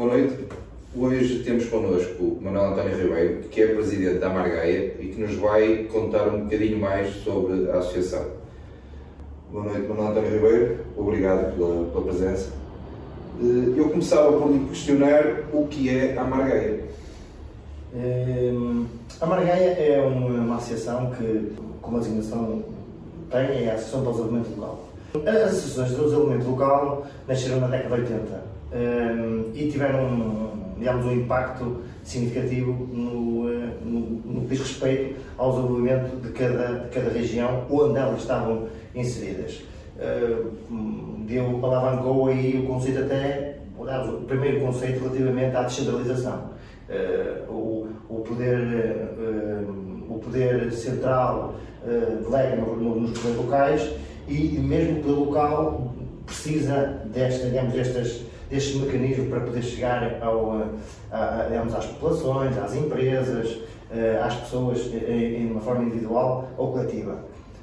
Boa noite. Hoje temos connosco Manuel António Ribeiro, que é presidente da Amargaia e que nos vai contar um bocadinho mais sobre a associação. Boa noite, Manuel António Ribeiro. Obrigado pela, pela presença. Eh, eu começava por lhe questionar o que é a Amargaia. Hum, a Margaia é uma, uma associação que, como a designação tem, é a Associação para o Desenvolvimento Local. As associações de desenvolvimento local nasceram na década de 80 e tiveram digamos, um impacto significativo no, eh, no, no que diz respeito ao desenvolvimento de cada, de cada região onde elas estavam inseridas. Deu, alavancou aí o conceito até, o primeiro conceito relativamente à descentralização. Uh, o, o, poder, uh, o poder central delega nos poderes locais e mesmo o poder local precisa desta, digamos, destas, destes mecanismos para poder chegar ao, a, digamos, às populações, às empresas, às pessoas em uma forma individual ou coletiva.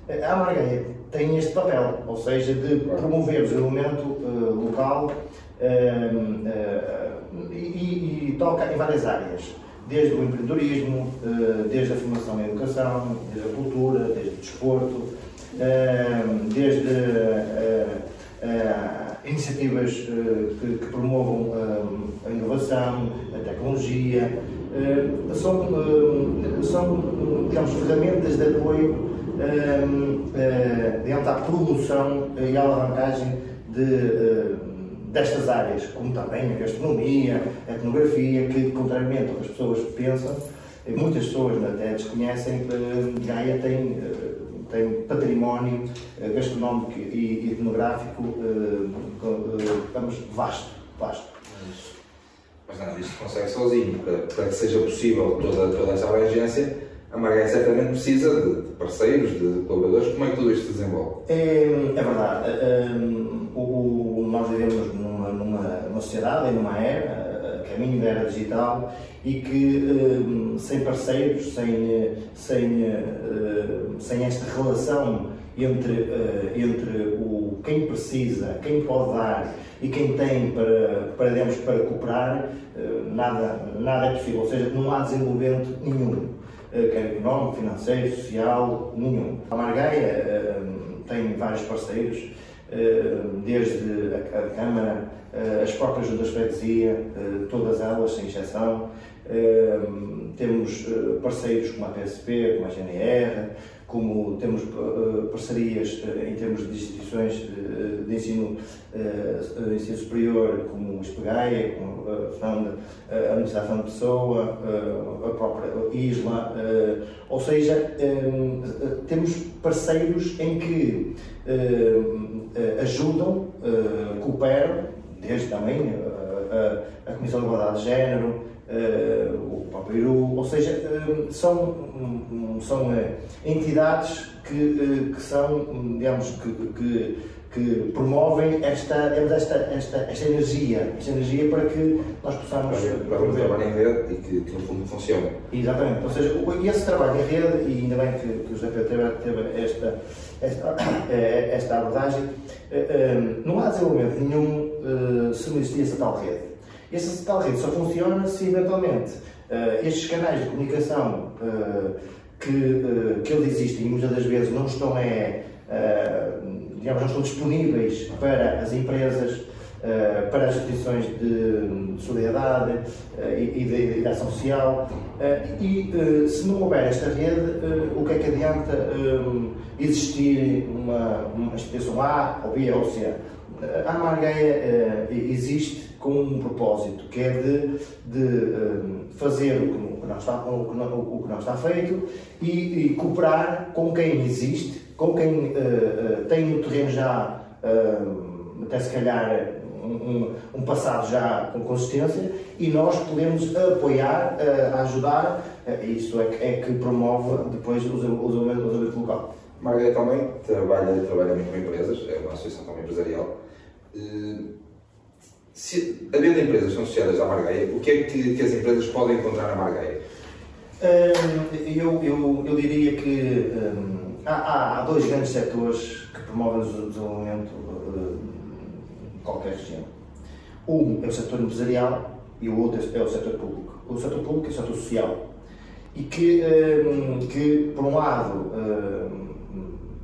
A Margaia tem este papel, ou seja, de promover o desenvolvimento local uh, e, e, toca em várias áreas, desde o empreendedorismo, desde a formação e a educação, desde a cultura, desde o desporto, desde iniciativas que, que, promovam a inovação, a tecnologia, são, são digamos, ferramentas de apoio digamos, à promoção e alavancagem de, destas áreas, como também a gastronomia, a etnografia, que, contrariamente ao que as pessoas pensam, muitas pessoas até desconhecem, Gaia tem, tem património gastronómico e etnográfico digamos, vasto. vasto. Mas nada disto consegue sozinho, para, para que seja possível toda, toda essa abrangência a Margaia certamente precisa de, parceiros, de colaboradores. Como é que tudo isto se desenvolve? É, é verdade. Um, o, nós vivemos numa, numa, numa sociedade, numa era, caminho da era digital, e que um, sem parceiros, sem, sem, uh, sem esta relação entre, entre o, quem precisa, quem pode dar e quem tem para, para, digamos, para cooperar, nada, nada é possível. Ou seja, não há desenvolvimento nenhum. Eh, quer económico, financeiro, social, nenhum. A Margaia eh, tem vários parceiros, eh, desde a Câmara, as próprias juntas de freguesia, todas elas, sem exceção. Temos parceiros como a PSP, como a GNR, como temos parcerias em termos de instituições de ensino, ensino superior, como o Espegaia, como a Universidade Fernando Pessoa, a própria ISLA, ou seja, temos parceiros em que ajudam, cooperam, desde também a, a Comissão de Igualdade de Género, o Papiru, ou seja, são, um, são uh, entidades que, que são, digamos, que, que, que promovem esta, esta, esta, esta energia, esta energia para que nós possamos... Para, para trabalho em rede e que, que no fundo funcione. Exatamente, ou seja, esse trabalho em rede, e ainda bem que, que o José Pedro teve, esta, esta, esta abordagem, não há desenvolvimento nenhum se não existia essa tal rede. Essa tal rede só funciona se eventualmente estes canais de comunicação que, que eles existem e muitas das vezes não estão, é, digamos, não estão disponíveis para as empresas, para as instituições de, de solidariedade e, de, ação social. e se não houver esta rede, o que é que adianta existir uma, instituição A ou B ou C? A Margaia existe com um propósito, que é de, de fazer o que, não está, o, que não, o que não está feito e, e, cooperar com quem existe, com quem uh, uh, tem no terreno já, uh, até se calhar, um, um, passado já com consistência e nós podemos apoiar, ajudar, isso é que, é que promove depois o desenvolvimento local. Margarida também trabalha, trabalha muito com empresas, é uma associação também empresarial. Se, havendo empresas que são associadas à Margaia, o que é que, que as empresas podem encontrar na Margaia? Eu, eu, eu diria que há, há, dois grandes setores que promovem o desenvolvimento de qualquer região. Um é o setor empresarial e o outro é o setor público. O setor público é o setor social. E que, um, que por um lado, um,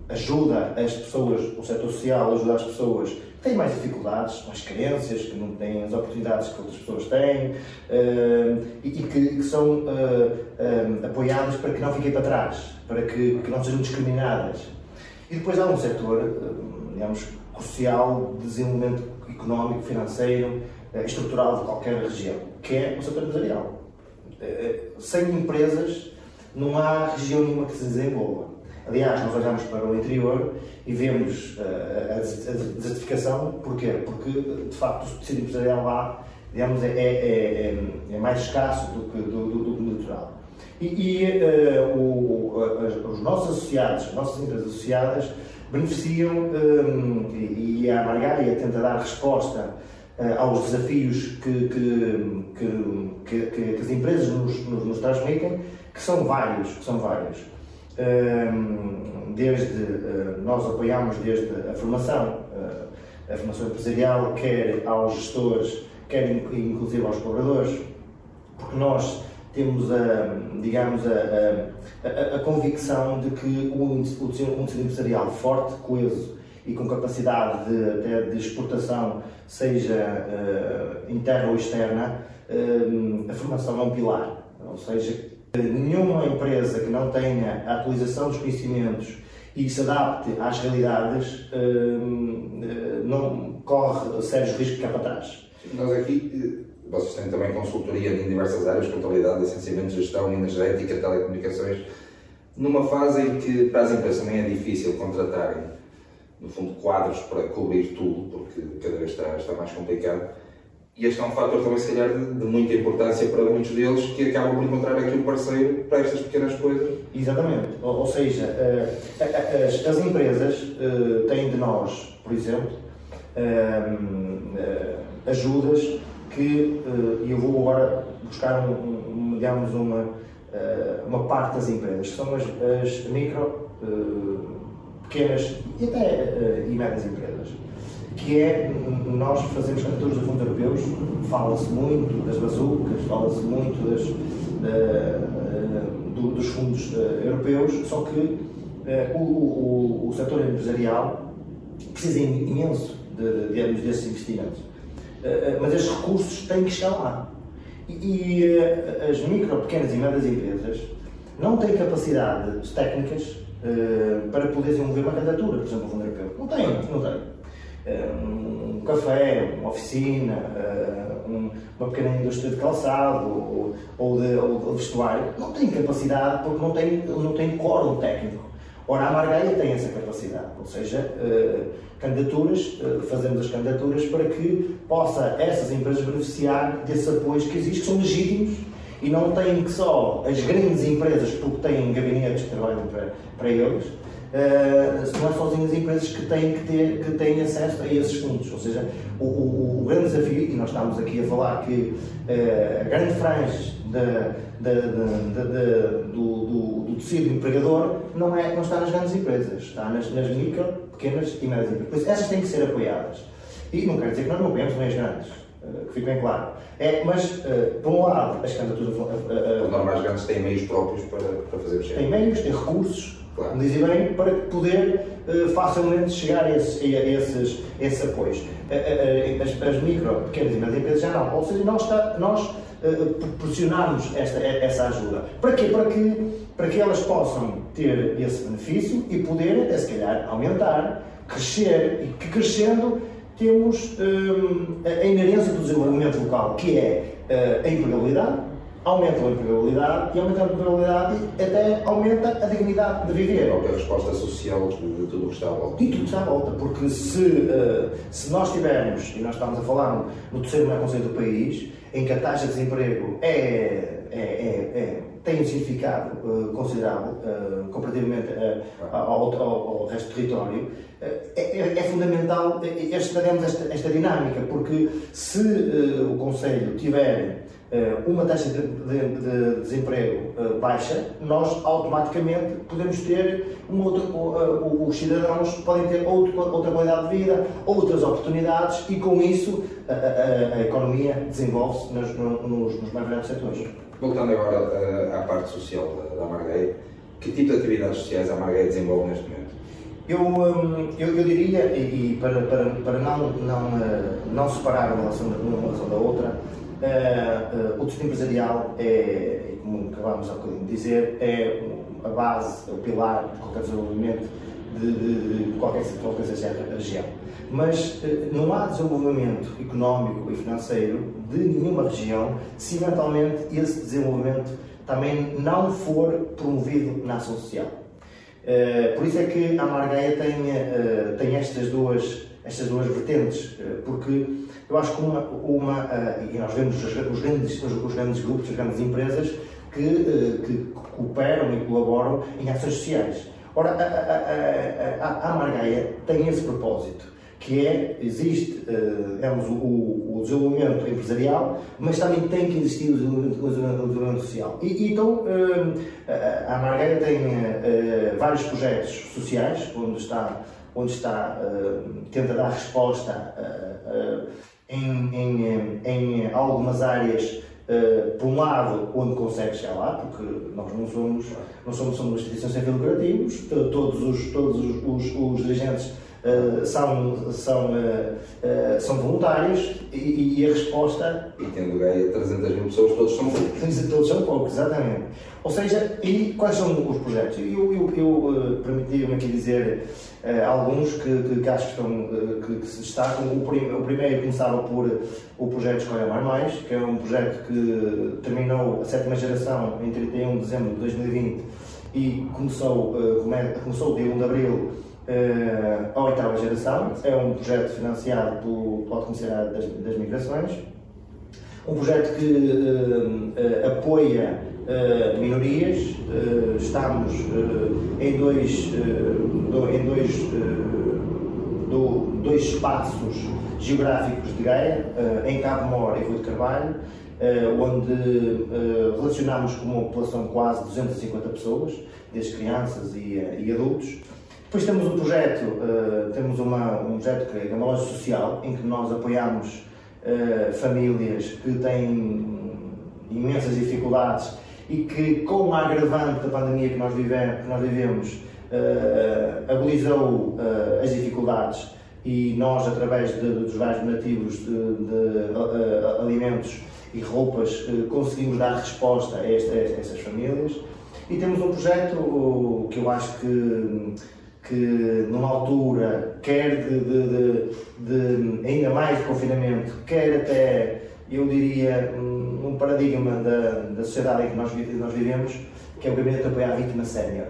ajuda as pessoas, o setor social ajuda as pessoas têm mais dificuldades, mais carências, que não têm as oportunidades que outras pessoas têm uh, e, que, que são uh, uh, apoiadas para que não fiquem para trás, para que, que, não sejam discriminadas. E depois há um setor, digamos, social de desenvolvimento económico, financeiro, estrutural de qualquer região, que é o setor empresarial. Sem empresas não há região nenhuma que se desenvolva. Aliás, nós olhamos para o interior e vemos uh, a desertificação, porquê? Porque, de facto, o tecido empresarial lá digamos, é, é, é, é, mais escasso do que, do, do, do natural. E, e uh, o, os nossos associados, as nossas empresas associadas, beneficiam, um, e, e a Margaia tenta dar resposta uh, aos desafios que, que, que, que, as empresas nos, nos, nos transmitem, que são vários, que são vários desde eh, nós apoiamos desde a formação, eh, a formação empresarial, quer aos gestores, quer inclusive aos colaboradores, porque nós temos a, digamos, a, a, a convicção de que um, um empresarial forte, coeso e com capacidade de, de exportação, seja uh, interna ou externa, uh, a formação é um pilar. Ou seja, Nenhuma empresa que não tenha a atualização dos conhecimentos e se adapte às realidades hum, eh, não corre sérios riscos de ficar para trás. Nós aqui, eh, vocês têm também consultoria em diversas áreas, contabilidade, licenciamento, gestão, energética, telecomunicações, numa fase em que para as empresas também é difícil contratarem, no fundo, quadros para cobrir tudo, porque cada vez está, está mais complicado e este é um fator também, se calhar, de, de, muita importância para muitos deles que acabam por encontrar aqui um parceiro para estas pequenas coisas. Exatamente. Ou, ou seja, uh, as, as, empresas uh, têm de nós, por exemplo, uh, ajudas que, eu vou agora buscar, um, um, digamos, uma, uma parte das empresas, que são as, as micro, pequenas e até e médias empresas que é, nós fazemos candidaturas a fundos europeus, fala-se muito das bazucas, fala-se muito das, uh, do, dos fundos uh, europeus, só que o, o, o setor empresarial precisa imenso de, de, de desses investimentos. mas esses recursos têm que chegar lá. E, e as micro, pequenas e médias empresas não têm capacidades técnicas para poder desenvolver uma candidatura, por exemplo, ao fundo europeu. Não têm, não têm. Eh, um café, uma oficina, eh, uma pequena indústria de calçado ou, de, ou de vestuário, não tem capacidade porque não tem, não tem quórum técnico. Ora, a Margaia tem essa capacidade, ou seja, uh, candidaturas, uh, fazemos as candidaturas para que possa essas empresas beneficiar desses apoios que existem, que são legítimos e não têm que só as grandes empresas, porque têm gabinetes que trabalham para, para eles, uh, não é sozinho as empresas que têm que ter que têm acesso a esses fundos. Ou seja, o, o, o grande desafio, e nós estamos aqui a falar que uh, a grande franja do, do, do, tecido empregador não, é, não está nas grandes empresas, está nas, nas micro, pequenas e médias empresas. Pois essas têm que ser apoiadas. E não quer dizer que nós não apoiamos nem as grandes. Uh, que fique bem claro. É, mas, uh, por um lado, as candidaturas. Uh, uh, grandes têm meios próprios para, para fazer o Têm meios, têm recursos, claro. dizem bem, para poder uh, facilmente chegar a esses, a esses, esses apoios. Uh, as, as, micro, pequenas e médias empresas já não. Ou seja, nós, nós proporcionamos esta, essa ajuda. Para quê? Para que, para que elas possam ter esse benefício e poder, se calhar, aumentar, crescer e que crescendo temos um, a inerência do desenvolvimento local, que é uh, a empregabilidade, aumenta a empregabilidade e aumentando a empregabilidade até aumenta a dignidade de viver. É a resposta social de, tudo o que está à volta. De tudo que está à volta, porque se, uh, se nós tivermos, e nós estamos a falar no terceiro maior conselho do país, em que a taxa de desemprego é, é, é, é tem um significado uh, considerável uh, comparativamente ao, ao, ao, resto do território, é, é, fundamental esta, esta, esta dinâmica, porque se o Conselho tiver uma taxa de, de, de desemprego baixa, nós automaticamente podemos ter um outro, os cidadãos podem ter outro, outra qualidade de vida, outras oportunidades e com isso a, a, a economia desenvolve-se nos, nos, nos mais variados setores. Voltando agora à parte social da, Marguerite, que tipo de atividades sociais a Marguerite desenvolve neste momento? Eu, hum, eu, eu, diria, e, para, para, para não, não, eh, não separar uma relação, uma relação da outra, uh, uh, o tecido empresarial é, como acabámos há bocadinho de dizer, é a base, o pilar de qualquer desenvolvimento de, de, de qualquer setor seja a região. Mas uh, não há desenvolvimento económico e financeiro de nenhuma região se eventualmente esse desenvolvimento também não for promovido na ação social. Por isso é que a Margaia tem, tem estas, duas, estas duas vertentes, porque eu acho que uma, uma e nós vemos os, grandes, os, grandes grupos, as grandes empresas que, que cooperam e colaboram em ações sociais. Ora, a, a, a, a Margaia tem esse propósito que é, existe uh, digamos, o, o, desenvolvimento empresarial, mas também tem que existir o desenvolvimento, o desenvolvimento social. E, então, a Margarida tem vários projetos sociais, onde está, onde está tenta dar resposta em, em, em, algumas áreas Uh, por um lado, onde consegue chegar lá, porque nós não somos, não somos, somos uma instituição sem fins lucrativos, todos os, todos os, os, os dirigentes uh, são, são, uh, são voluntários e, e, a resposta. E tendo ganho 300 mil pessoas, todos são poucos. Todos são poucos, exatamente. Ou seja, e quais são os projetos? Eu, eu, eu permiti-me aqui dizer alguns que, que, que, acho que, estão, que, que se destacam. O, prim, o primeiro começava por o projeto Escolha Mais Mais, que é um projeto que terminou a sétima geração em 31 de dezembro de 2020 e começou, começou dia 1 de abril uh, a oitava geração. É um projeto financiado pelo, pelo das, das Migrações. Um projeto que uh, uh, apoia minorias. estamos em dois, do, em dois, do, dois espaços geográficos de Gaia, em Cabo Moro e Rua de Carvalho, onde relacionamos com uma população de quase 250 pessoas, desde crianças e, e adultos. Depois temos um projeto, uh, temos uma, um projeto que é uma loja social, em que nós apoiamos uh, famílias que têm imensas dificuldades e que, com a agravante da pandemia que nós, vive, que nós vivemos, uh, agudizou as dificuldades e nós, através de, dos vários donativos de, de alimentos e roupas, conseguimos dar resposta a, esta, a essas famílias. E temos um projeto que eu acho que que numa altura, quer de, de, de, ainda mais de confinamento, quer até, eu diria, num paradigma da, da sociedade em que nós, nós vivemos, que é o Gabinete de Apoio à Vítima Sénior.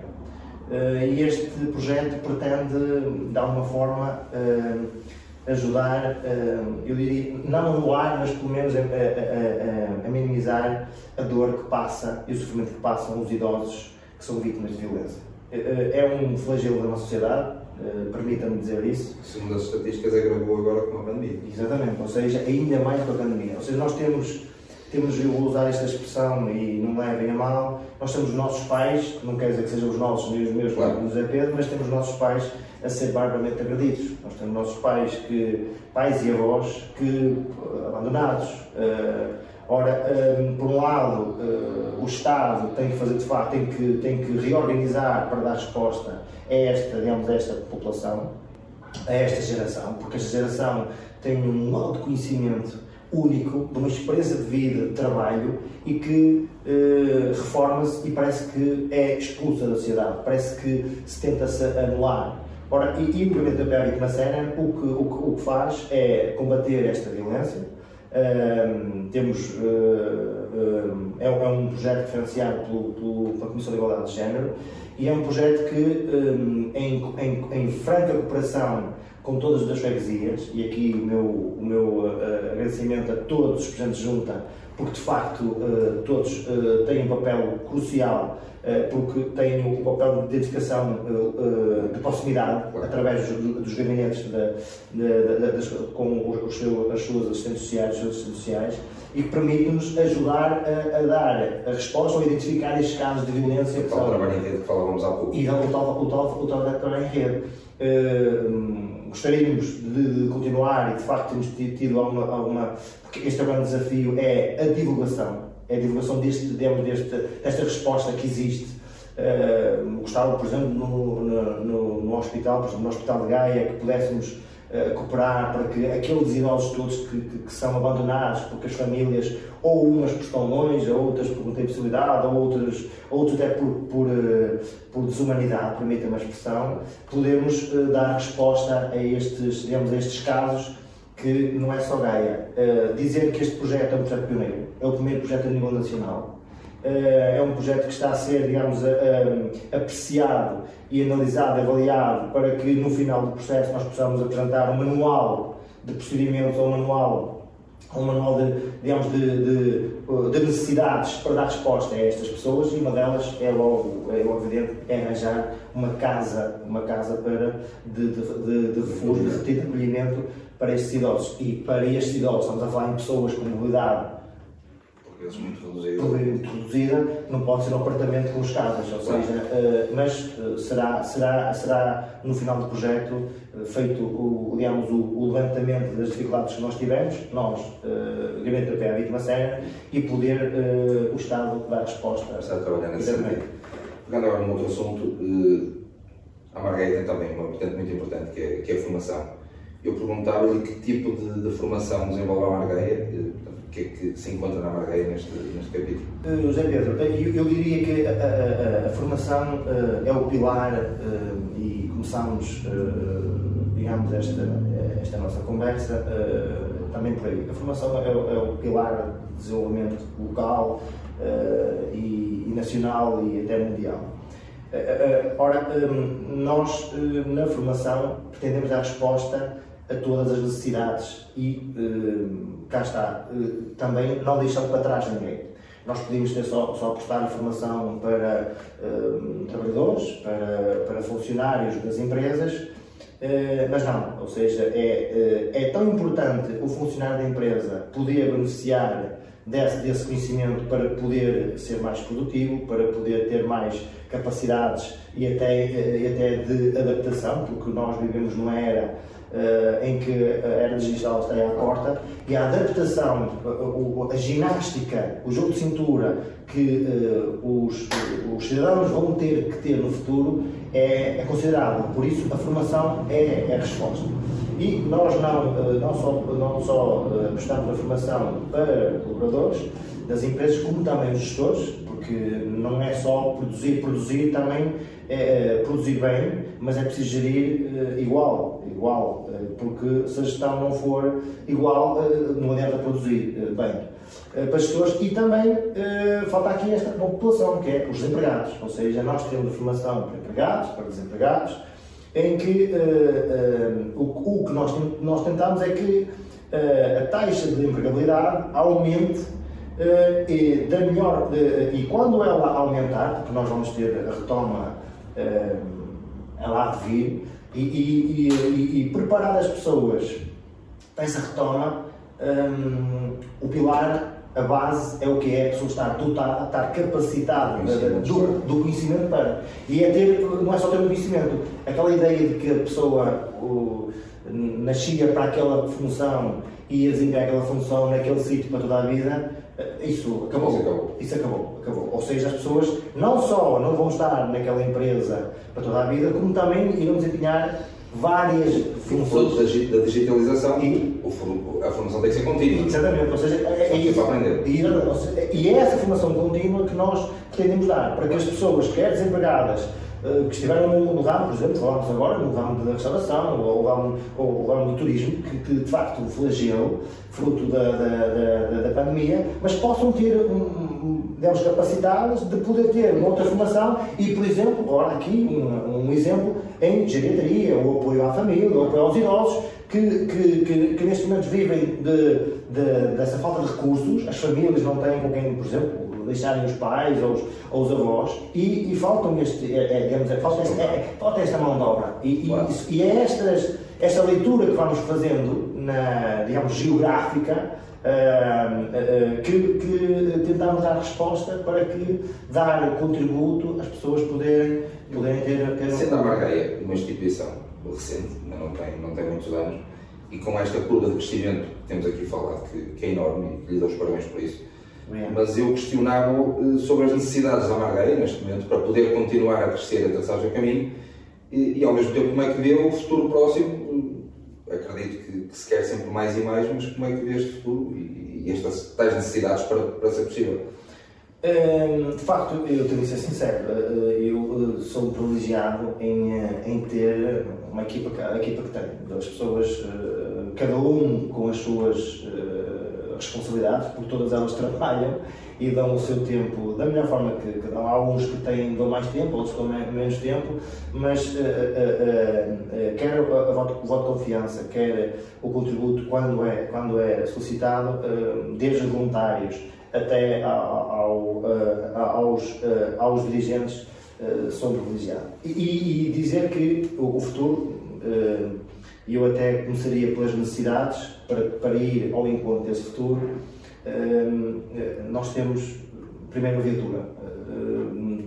Uh, e este projeto pretende, de alguma forma, uh, ajudar, uh, eu diria, não a anular, mas pelo menos a, a, a, a, minimizar a dor que passa e o sofrimento que passam os idosos que são vítimas de violência. Eh, é um flagelo da nossa sociedade, eh, permita-me dizer isso. Segundo as estatísticas, agravou agora com a pandemia. Exatamente, ou seja, ainda mais com a pandemia. Ou seja, nós temos, temos eu vou usar esta expressão e não levem a mal, nós temos os nossos pais, que não quer dizer que sejam os nossos nem os meus, claro. como José Pedro, mas temos os nossos pais a ser barbaramente agredidos. Nós temos nossos pais, que, pais e avós, que abandonados. Uh, Ora, um, por um lado, uh, o Estado tem que fazer, de facto, tem que, tem que reorganizar para dar resposta a esta, digamos, a esta população, a esta geração, porque esta geração tem um alto conhecimento único, de uma experiência de vida, de trabalho e que uh, reforma-se e parece que é expulsa da sociedade, parece que se tenta-se anular. Ora, e, e o Movimento da Pérdica na o que, o, que, o que faz é combater esta violência, temos, uh, um, é, é, um projeto financiado pelo, pelo, pela Comissão de Igualdade de Género e é um projeto que, um, em, em, em, franca cooperação com todas as freguesias, e aqui o meu, o meu uh, agradecimento a todos os presentes junta, porque de facto todos têm um papel crucial porque têm o papel de dedicação de proximidade através dos, gabinetes com os, seus, as suas assistentes sociais, os seus assistentes sociais e que permite-nos ajudar a, a, dar a resposta ou a identificar estes casos de violência. O tal trabalho em rede que falávamos há pouco. E o tal trabalho em rede. Gostaríamos de, de, continuar e de facto temos tido alguma, alguma. Porque este é o grande desafio é a divulgação. É a divulgação deste, deste, desta resposta que existe. Uh, gostava, por exemplo, no, no, no, hospital, por exemplo, no Hospital de Gaia, que pudéssemos cooperar para que aqueles idosos todos que, que, que, são abandonados porque as famílias, ou umas estão longe, outras por não têm possibilidade, ou outras, outros até por, por, eh, por desumanidade, permita uma expressão, podemos uh, dar resposta a estes, digamos, a estes casos que não é só Gaia. Uh, dizer que este projeto é um projeto pioneiro, é o primeiro projeto a nível nacional, é um projeto que está a ser, digamos, apreciado e analisado, avaliado, para que no final do processo nós possamos apresentar um manual de procedimentos ou um manual um manual de, digamos, de, de, de, necessidades para dar resposta a estas pessoas e uma delas é logo, é logo evidente, é arranjar uma casa, uma casa para, de, de, de refúgio, de acolhimento para estes idosos. E para estes idosos, estamos a falar em pessoas com mobilidade vezes muito reduzida. Reduzida, não pode ser um apartamento com escadas, ou seja, uh, mas uh, será, será, será no final do projeto uh, feito o, digamos, o, o, levantamento das dificuldades que nós tivemos, nós, uh, Gabinete da PA Vítima Séria, e poder o Estado dar resposta. Está a trabalhar nesse sentido. Pegando agora num outro assunto, a Margarida tem também uma vertente muito importante, que é, que é a formação. Eu perguntava-lhe que tipo de, de, formação desenvolve a Margarida, que é que se encontra na Margueira neste, neste capítulo? Uh, José Pedro, eh, eu, eu diria que a, a, a formação uh, é o pilar uh, e começamos, digamos, esta, esta nossa conversa também por aí. A formação é, é, o pilar de desenvolvimento local e, e, nacional e até mundial. Ora, nós na formação pretendemos dar resposta a todas as necessidades e cá está, uh, também não deixando para trás ninguém. Nós podíamos ter só, só prestar informação para uh, trabalhadores, para, para funcionários das empresas, mas não, ou seja, é, é tão importante o funcionário da empresa poder beneficiar desse, desse conhecimento para poder ser mais produtivo, para poder ter mais capacidades e até, e até de adaptação, porque nós vivemos numa era uh, em que a era digital está à porta e a adaptação, a, a, ginástica, o jogo de cintura que uh, os, os, cidadãos vão ter que ter no futuro é, é considerável. Por isso, a formação é, é a resposta. E nós não, não só, não só prestamos a formação para colaboradores das empresas, como também os gestores, porque não é só produzir, produzir também é, produzir bem, mas é preciso gerir uh, igual, igual, uh, porque se a gestão não for igual, uh, não adianta produzir bem. para gestores e também falta aqui esta população, que é os desempregados, ou seja, nós temos formação para empregados, para desempregados, em que o, o, que nós, nós tentamos é que a taxa de empregabilidade aumente e, da melhor, e quando ela aumentar, porque nós vamos ter a retoma uh, lá de vir, e, e, e, e, preparar as pessoas para essa retoma, um, o pilar, a base é o que é a pessoa estar dotada, estar capacitada do, do, conhecimento para. E é ter, não é só ter o conhecimento, aquela ideia de que a pessoa o, nascia para aquela função e ia desempenhar aquela função naquele sítio para toda a vida eh, isso acabou. Isso acabou. Isso acabou, acabou. Ou seja, as pessoas não só não vão estar naquela empresa para toda a vida, como também irão desempenhar várias funções. da digitalização e a formação tem que ser contínua. Exatamente, ou seja, é, é isso. Aprender. E, e é essa formação contínua que nós pretendemos dar, para que as pessoas, quer desempregadas, que estiveram no, ramo, por exemplo, falámos agora no ramo da restauração ou ramo, ou ramo do turismo, que, que de facto flagelo, fruto da, da, da, da, pandemia, mas possam ter, um, digamos, capacitados de poder ter uma outra formação e, por exemplo, agora aqui um, um exemplo em geriatria, o apoio à família, o apoio aos idosos, que, que, que, que neste momento vivem de, de, dessa falta de recursos, as famílias não têm com quem, por exemplo, deixarem os pais ou os, ou os avós e, e faltam este, é, é, digamos, é, falta, esta, é, falta esta mão de obra. E, claro. e, e é estas, esta leitura que vamos fazendo, na, digamos, geográfica, Uh, uh, que, que, tentamos dar resposta para que dar contributo às pessoas poderem, poderem ter, ter Sendo a Margaia uma instituição recente, não tem, não tem muitos anos, e com esta curva de crescimento que temos aqui falado, que, que é enorme e lhe dou os parabéns por isso, mas eu questionava eh, sobre as necessidades da Margaia neste momento para poder continuar a crescer a traçar o caminho e, e, ao mesmo tempo como é que vê o futuro próximo. Acredito que, que, se quer sempre mais e mais, mas como é que vê este futuro e, e estas tais necessidades para, para ser possível? Hum, de facto, eu tenho de ser sincero, eh, eu eh, sou privilegiado em, em ter uma equipa, a equipa que tenho, das pessoas, cada um com as suas responsabilidades, porque todas elas trabalham e dão o seu tempo da melhor forma que, que dão. Há alguns que têm, dão mais tempo, outros com menos tempo, mas uh, uh, uh, quer o voto, voto de confiança, quer o contributo quando é, quando é solicitado, desde voluntários até ao, aos, aos dirigentes, são privilegiados. E, e, dizer que o, o futuro e eu até começaria pelas necessidades para, para ir ao encontro desse futuro. Nós temos, primeiro, a viatura.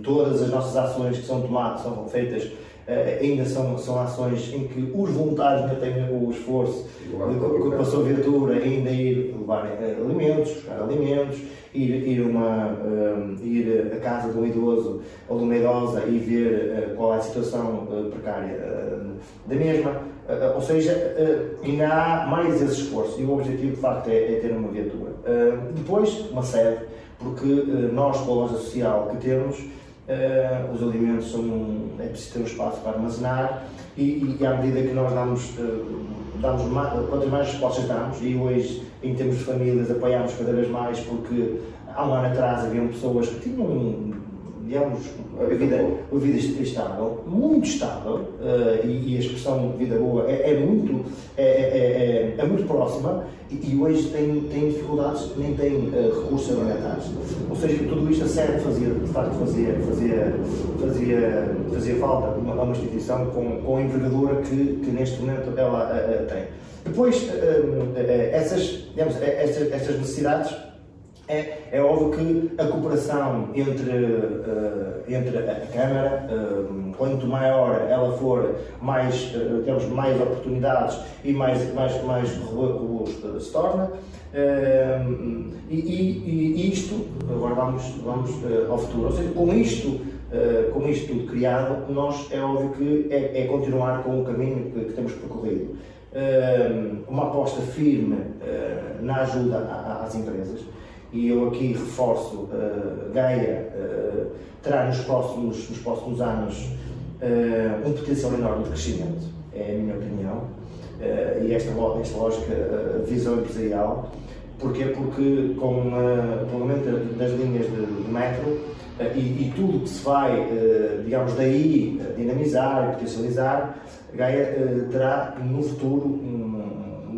Todas as nossas ações que são tomadas, são feitas ainda são, são ações em que os voluntários ainda têm o esforço de, com a sua viatura ainda ir levar eh, alimentos, buscar alimentos, ir, ir, uma, uh, ir à casa de um idoso ou de uma idosa e ver qual é a situação precária da mesma. ou seja, ainda há mais esse esforço e o objetivo de facto é, é ter uma viatura. depois, uma sede, porque nós, com a loja social que temos, Uh, os alimentos são, é preciso ter um espaço para armazenar e, e à medida que nós damos, uh, damos mais, quantas mais respostas damos, e hoje em termos de famílias apoiamos cada vez mais porque há um ano atrás haviam pessoas que tinham digamos, a vida, a vida estável, muito estável, uh, e, e, a expressão vida boa é, é muito, é, é, é, é muito próxima, e, e, hoje tem, tem dificuldades, nem tem uh, recursos alimentares. Ou seja, tudo isto a sério fazia, de facto, fazia, fazia, fazia, fazia falta a uma, uma instituição com, com a envergadura que, que neste momento ela uh, tem. Depois, essas, digamos, estas, estas necessidades é, é óbvio que a cooperação entre, uh, entre a Câmara, uh, quanto maior ela for, mais uh, temos mais oportunidades e mais, mais, mais robusto se torna. E, e, e, isto, agora vamos, vamos ao futuro, ou seja, com isto, com isto tudo criado, nós é óbvio que é, é continuar com o caminho que, que temos percorrido. Uma aposta firme na ajuda às empresas e eu aqui reforço, uh, Gaia uh, terá nos próximos, nos próximos anos uh, um potencial enorme de crescimento, é a minha opinião, uh, e esta, esta lógica de visão empresarial. Porquê? Porque com o aumento das linhas de, de metro e, e, tudo que se vai, digamos, daí dinamizar e potencializar, Gaia terá no futuro um,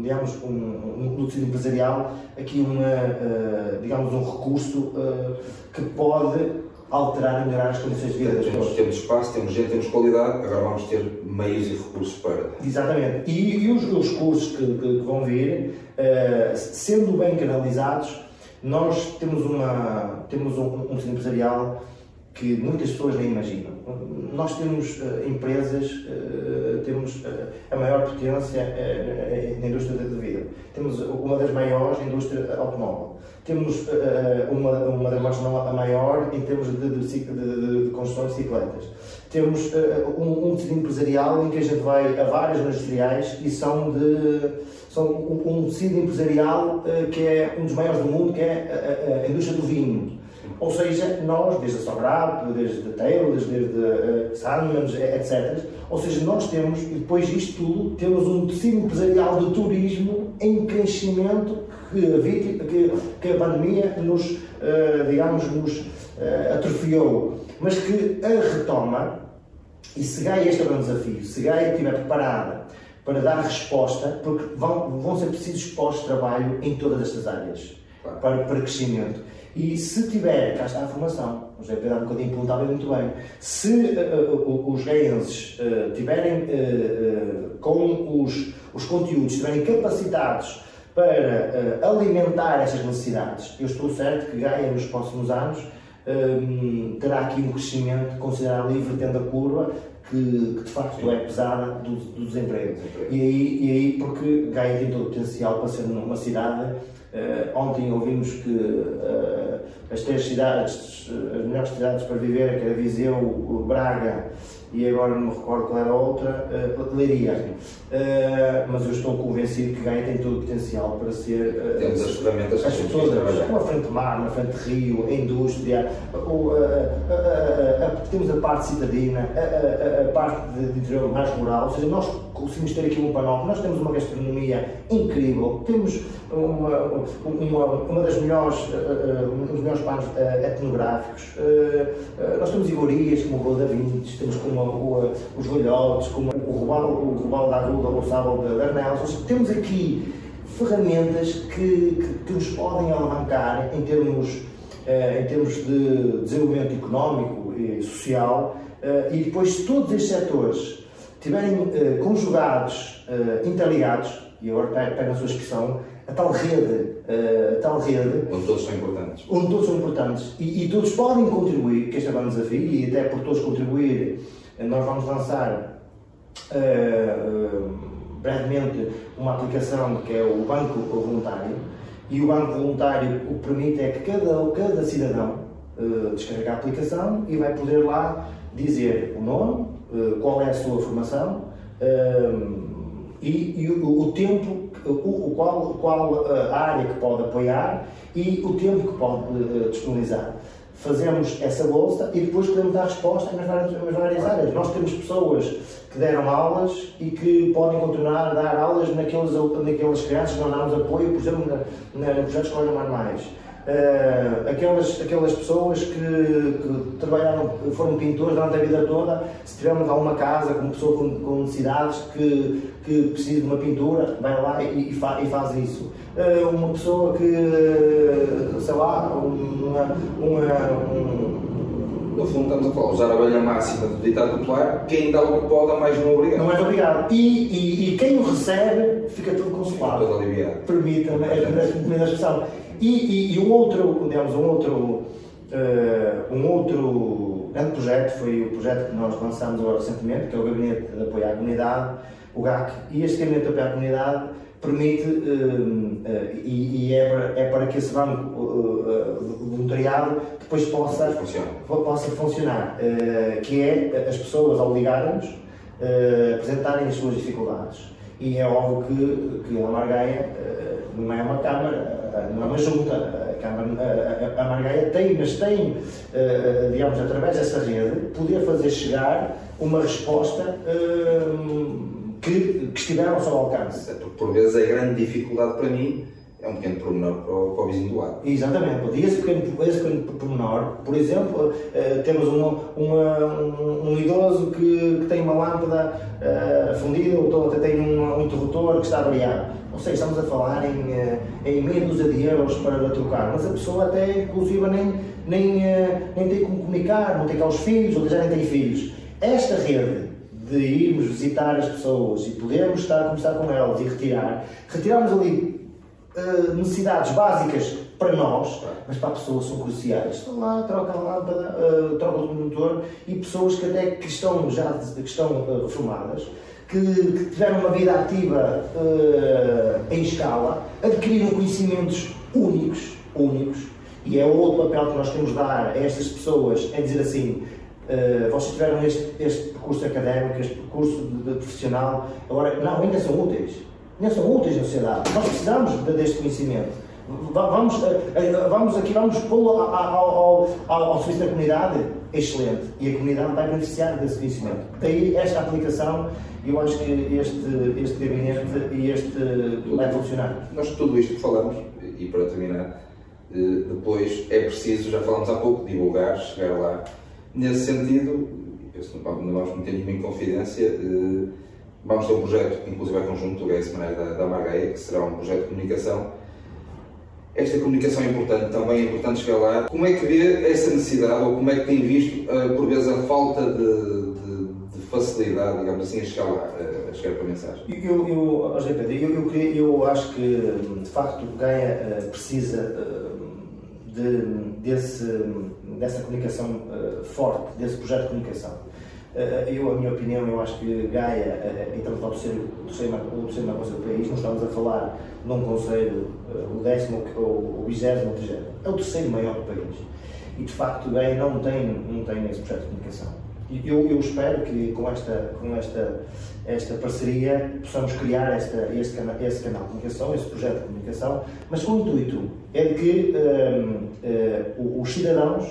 digamos, um, um, no tecido empresarial, aqui uma, uh, digamos, um recurso uh, que pode alterar e melhorar as condições de vida das pessoas. Temos espaço, temos gente, temos qualidade, agora vamos ter meios e recursos para. Exatamente. E, e os, os cursos que, que, vão vir, uh, sendo bem canalizados, nós temos, uma, temos um, um tecido empresarial que muitas pessoas nem imaginam. Nós temos uh, empresas, uh, temos uh, a maior potência na indústria da vida. Temos uma das maiores na indústria automóvel. Temos uma, uma das maiores, a maior em termos de, de, de, de construção de bicicletas. Temos um, um tecido empresarial em que a gente vai a várias industriais e são de são um, um tecido empresarial que é um dos maiores do mundo, que é a, a, a indústria do vinho Ou seja, nós, desde a Sograp, desde a Taylor, desde a uh, etc. Ou seja, nós temos, e depois disto tudo, temos um tecido empresarial de turismo em crescimento que a, vítima, que, que a pandemia nos, uh, digamos, nos uh, atrofiou. Mas que a retoma, e se Gaia, este é um desafio, se Gaia estiver preparada para dar resposta, porque vão, vão ser precisos pós-trabalho em todas estas áreas. Para, para crescimento. E se tiver, cá está a formação, o José Pedro há um bocadinho perguntava muito bem, se uh, uh, os gaenses uh, tiverem com os, os conteúdos, estiverem capacitados para alimentar essas necessidades, eu estou certo que Gaia nos próximos anos um, terá aqui um crescimento considerável livre tendo a curva que, que, de facto é pesada do, do desemprego. desemprego. E, aí, e aí, porque Gaia tem todo o potencial para ser uma cidade Uh, ontem ouvimos que uh, as três cidades, as melhores cidades para viver, que era Viseu, Braga e agora não me recordo qual era a outra, uh, mas eu estou convencido que Gaia tem todo o potencial para ser. Temos as ferramentas as todas, uma frente mar, uma frente rio, a indústria, temos a parte citadina, a, a, a parte de, de interior mais rural, ou seja, nós conseguimos ter aqui um panóplia, nós temos uma gastronomia incrível, temos uma uma, uma das melhores, uh, um dos melhores panos uh, etnográficos. Uh, nós temos iguarias como o Rua da Vintes, temos como a, os velhotes, como o Rubal, o da Aguda, o Sábado da Arnelos. Temos aqui ferramentas que, que, que, nos podem alavancar em termos, em termos de desenvolvimento económico e social. e depois, se todos estes setores estiverem conjugados, interligados, e agora pega a sua expressão, a tal rede, eh, a tal rede. Onde todos são importantes. Onde todos são importantes. E, e todos podem contribuir, que este é um desafio, e até por todos contribuir, eh, nós vamos lançar brevemente uma aplicação que é o Banco Voluntário. E o Banco Voluntário o que permite é que cada, cada cidadão uh, descarregue a aplicação e vai poder lá dizer o nome, uh, qual é a sua formação e, e o, o, tempo, o, qual, qual a área que pode apoiar e o tempo que pode uh, disponibilizar. Fazemos essa bolsa e depois podemos dar resposta nas várias, nas várias áreas. Nós temos pessoas que deram aulas e que podem continuar a dar aulas naqueles, naquelas crianças que nós damos apoio, por exemplo, na, na, no projeto Escola Manuais. Uh, aquelas, aquelas pessoas que, que, trabalharam, foram pintores durante a vida toda, se tivermos alguma casa com uma pessoa com, com necessidades que, que precisa de uma pintura, vai lá e, e, fa, e faz isso. Uh, uma pessoa que, sei lá, uma, uma um, no fundo estamos a falar, usar a velha máxima do ditado popular, quem dá o que pode, mais não é obrigado. Não é obrigado. E, e, e, quem o recebe fica todo consolado. Todo aliviado. Permita-me a primeira expressão. E, e, e, um outro, digamos, um outro, uh, um outro grande projeto foi o projeto que nós lançamos agora recentemente, que é o Gabinete de Apoio à Comunidade, o GAC, e este Gabinete de Apoio à Comunidade permite, uh, uh, e, e é, para, é, para, que esse banco voluntariado depois possa, possa funcionar, que é as pessoas, ao ligarem-nos, apresentarem as suas dificuldades. E é óbvio que, que a Margaia não é uma Câmara, não é uma junta. A, Câmara, a, a Margaia tem, mas tem, digamos, através dessa rede, poder fazer chegar uma resposta que, que estiveram ao seu alcance. Por vezes, a grande dificuldade para mim é um pequeno pormenor para o, para o vizinho do lado. Exatamente. E esse pequeno, esse pequeno pormenor, por exemplo, uh, temos uma, um, um, idoso que, que, tem uma lâmpada uh, fundida ou até tem um, um interruptor que está brilhar. Ou seja, estamos a falar em, uh, em dúzia de euros para trocar, mas a pessoa até, inclusive, nem, nem, nem tem como comunicar, não tem cá os filhos, ou já nem tem filhos. Esta rede de irmos visitar as pessoas e podermos estar a conversar com elas e retirar, retirarmos ali uh, necessidades básicas para nós, mas para a pessoa são cruciais. Estão lá, trocam a lâmpada, uh, trocam o motor e pessoas que até que estão já que estão uh, reformadas, que, que, tiveram uma vida ativa em escala, adquiriram conhecimentos únicos, únicos, e é outro papel que nós temos de dar a estas pessoas, é dizer assim, Uh, vocês tiveram este, este, percurso académico, este percurso de, de, profissional, agora, não, ainda são úteis. Ainda são úteis na sociedade. Nós precisamos de, deste conhecimento. Vamos, eh, eh, vamos aqui, vamos pô-lo ao, ao, ao, ao serviço da comunidade, excelente. E a comunidade vai beneficiar desse conhecimento. Daí esta aplicação, eu acho que este, este gabinete e este vai funcionar. Nós tudo isto que falamos, e para terminar, depois é preciso, já falamos há pouco, divulgar, chegar lá. Nesse sentido, penso que não vamos meter nenhuma inconfidência, vamos ter um projeto, inclusive é conjunto do GAE da, da Margaia, que será um projeto de comunicação esta comunicação é importante, também é importante lá. Como é que vê essa necessidade, ou como é que tem visto, uh, por vezes, a falta de, de, de, facilidade, digamos assim, a chegar lá, a chegar para a mensagem? Eu, eu, eu, eu, eu acho que, de facto, Gaia uh, precisa de, desse, dessa comunicação forte, desse projeto de comunicação. Eu, a minha opinião, eu acho que Gaia, então, o terceiro, o terceiro, o terceiro coisa do país, não estamos a falar num conselho, o décimo ou o vigésimo, é o terceiro maior do país. E, de facto, Gaia não tem, não tem esse projeto de comunicação. Eu, eu espero que, com esta, com esta, esta parceria, possamos criar esta, este canal, esse canal de comunicação, esse projeto de comunicação, mas o intuito é de que um, uh, os cidadãos,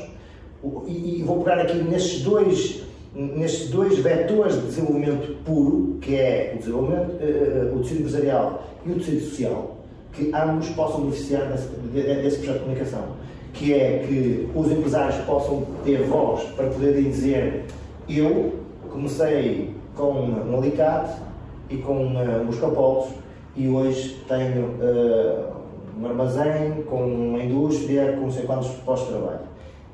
e, e vou pegar aqui nestes dois nestes dois vetores de desenvolvimento puro, que é o desenvolvimento, uh, o tecido empresarial e o tecido social, que ambos possam beneficiar desse, desse projeto de comunicação. Que é que os empresários possam ter voz para poderem dizer eu comecei com um alicate e com uh, uns capotes e hoje tenho uh, um armazém com uma indústria com não sei quantos postos de trabalho.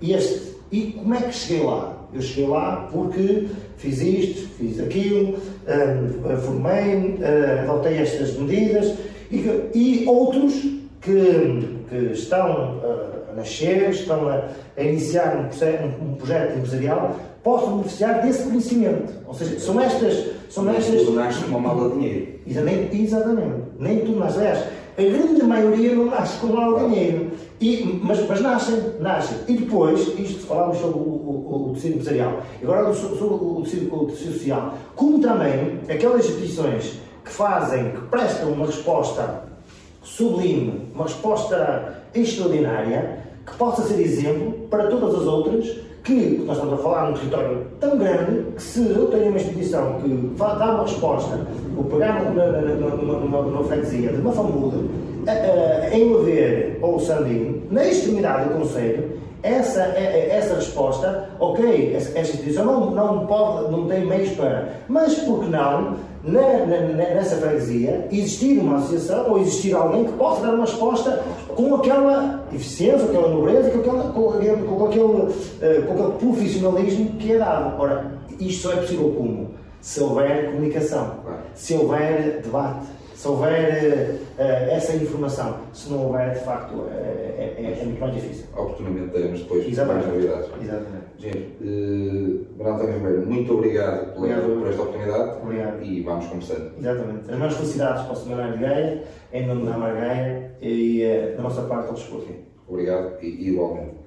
Este, e como é que cheguei lá? Eu cheguei lá porque fiz isto, fiz aquilo, um, formei-me, uh, adotei estas medidas e, e outros que, que estão uh, a nascer, estão a, a iniciar um, um, projeto empresarial, possam beneficiar desse conhecimento. Ou seja, são estas. São estas... Com uma mala de dinheiro. Exatamente, exatamente. Nem tu. Aliás, a grande maioria não nasce com mal dinheiro. E, mas, mas nascem, nascem. E depois, isto falámos sobre o, o, o tecido empresarial, agora sobre o tecido, o tecido social, como também aquelas instituições que fazem, que prestam uma resposta sublime, uma resposta extraordinária, que possa ser exemplo para todas as outras, que nós estamos a falar num território tão grande que se eu tenho uma instituição que dá uma resposta, ou pegar numa, freguesia de uma famuda, em Mover ou Sandinho, na extremidade do Conselho, essa, essa resposta, ok, essa, instituição não, não, pode, não tem meios para, mas por que não, na, na, nessa freguesia, existir uma associação ou existir alguém que possa dar uma resposta com aquela eficiência, com aquela nobreza, com, aquela, com, aquele, com, aquele, uh, com aquele profissionalismo que é dado. Ora, isto só é possível como? Se houver comunicação, se houver debate, se houver uh, essa informação, se não houver, de facto, uh, é, é, muito mais difícil. Oportunamente teremos depois Exatamente. mais novidades. Exatamente. Gente, uh, Bernardo Ribeiro, muito obrigado, obrigado, por esta oportunidade obrigado. e vamos conversando. Exatamente. As maiores felicidades para o Semanário Gaia, em nome da Margaia e da nossa parte ao desporto. Obrigado e igualmente.